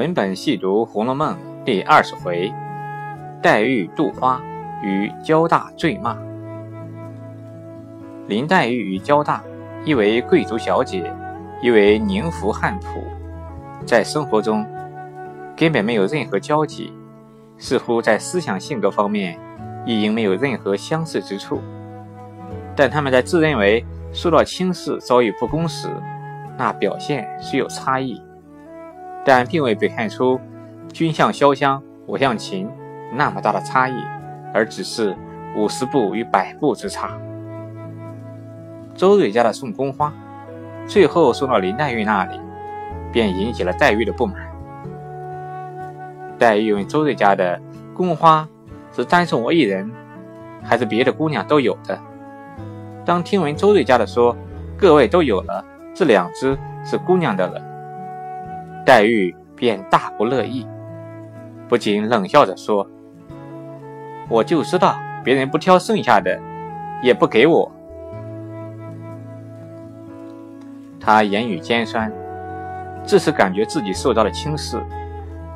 文本细读《红楼梦》第二十回：黛玉杜花与焦大醉骂。林黛玉与焦大，一为贵族小姐，一为宁府汉仆，在生活中根本没有任何交集，似乎在思想性格方面亦应没有任何相似之处。但他们在自认为受到轻视、遭遇不公时，那表现虽有差异。但并未被看出君向潇湘，我向秦那么大的差异，而只是五十步与百步之差。周瑞家的送宫花，最后送到林黛玉那里，便引起了黛玉的不满。黛玉问周瑞家的宫花是单送我一人，还是别的姑娘都有的？当听闻周瑞家的说各位都有了，这两只是姑娘的了。黛玉便大不乐意，不禁冷笑着说：“我就知道别人不挑剩下的，也不给我。”他言语尖酸，自是感觉自己受到了轻视，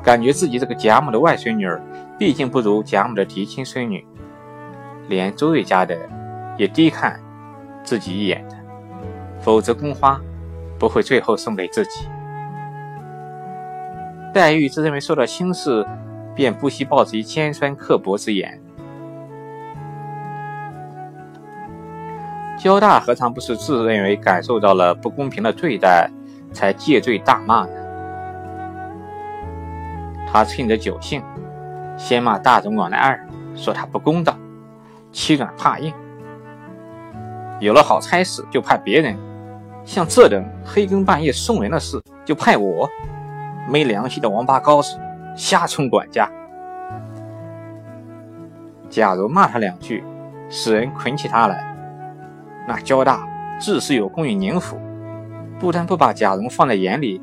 感觉自己这个贾母的外孙女儿毕竟不如贾母的嫡亲孙女，连周瑞家的也低看自己一眼的，否则宫花不会最后送给自己。黛玉自认为受到轻视，便不惜报之以尖酸刻薄之言。焦大何尝不是自认为感受到了不公平的对待，才借罪大骂呢？他趁着酒兴，先骂大总管的二，说他不公道，欺软怕硬，有了好差事就派别人，像这等黑更半夜送人的事，就派我。没良心的王八羔子，瞎充管家。假如骂他两句，使人捆起他来，那焦大自是有功于宁府，不但不把贾蓉放在眼里，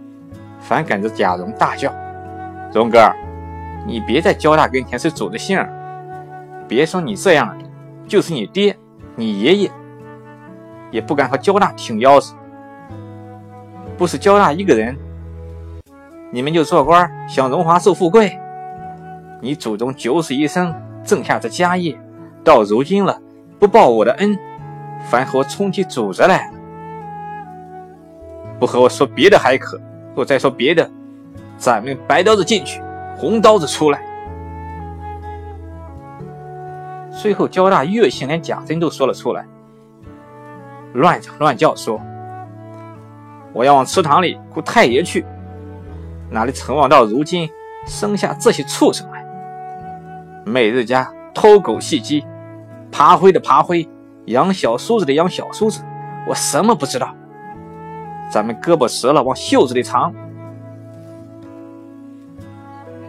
反赶着贾蓉大叫：“蓉哥，你别在焦大跟前是走的性儿！别说你这样的，就是你爹、你爷爷，也不敢和焦大挺腰子。不是焦大一个人。”你们就做官享荣华受富贵，你祖宗九死一生挣下这家业，到如今了不报我的恩，反和我冲起主子来。不和我说别的还可，若再说别的，咱们白刀子进去，红刀子出来。最后焦大越性连贾珍都说了出来，乱嚷乱叫说：“我要往祠堂里雇太爷去。”哪里成望到如今生下这些畜生来？每日家偷狗戏鸡，爬灰的爬灰，养小叔子的养小叔子，我什么不知道？咱们胳膊折了往袖子里藏。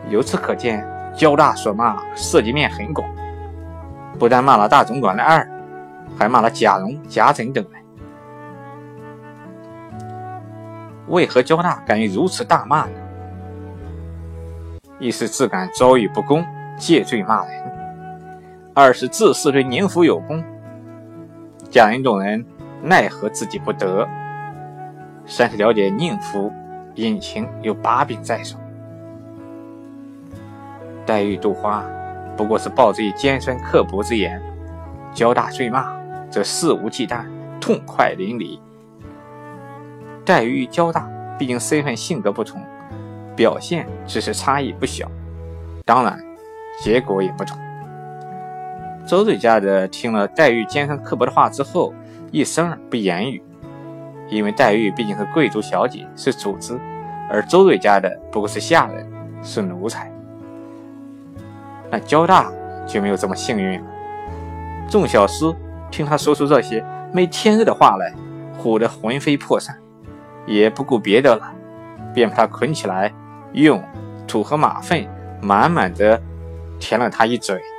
由此可见，焦大所骂涉及面很广，不但骂了大总管的二，还骂了贾蓉、贾珍等人。为何焦大敢于如此大骂呢？一是自感遭遇不公，借罪骂人；二是自恃对宁府有功，贾人众人奈何自己不得；三是了解宁府隐情有把柄在手。黛玉渡花不过是报之以尖酸刻薄之言，交大罪骂则肆无忌惮，痛快淋漓。黛玉与交大毕竟身份性格不同。表现只是差异不小，当然结果也不同。周瑞家的听了黛玉尖酸刻薄的话之后，一声不言语，因为黛玉毕竟是贵族小姐，是主子，而周瑞家的不过是下人，是奴才。那焦大就没有这么幸运了。众小厮听他说出这些没天日的话来，唬得魂飞魄散，也不顾别的了，便把他捆起来。用土和马粪满满的填了他一嘴。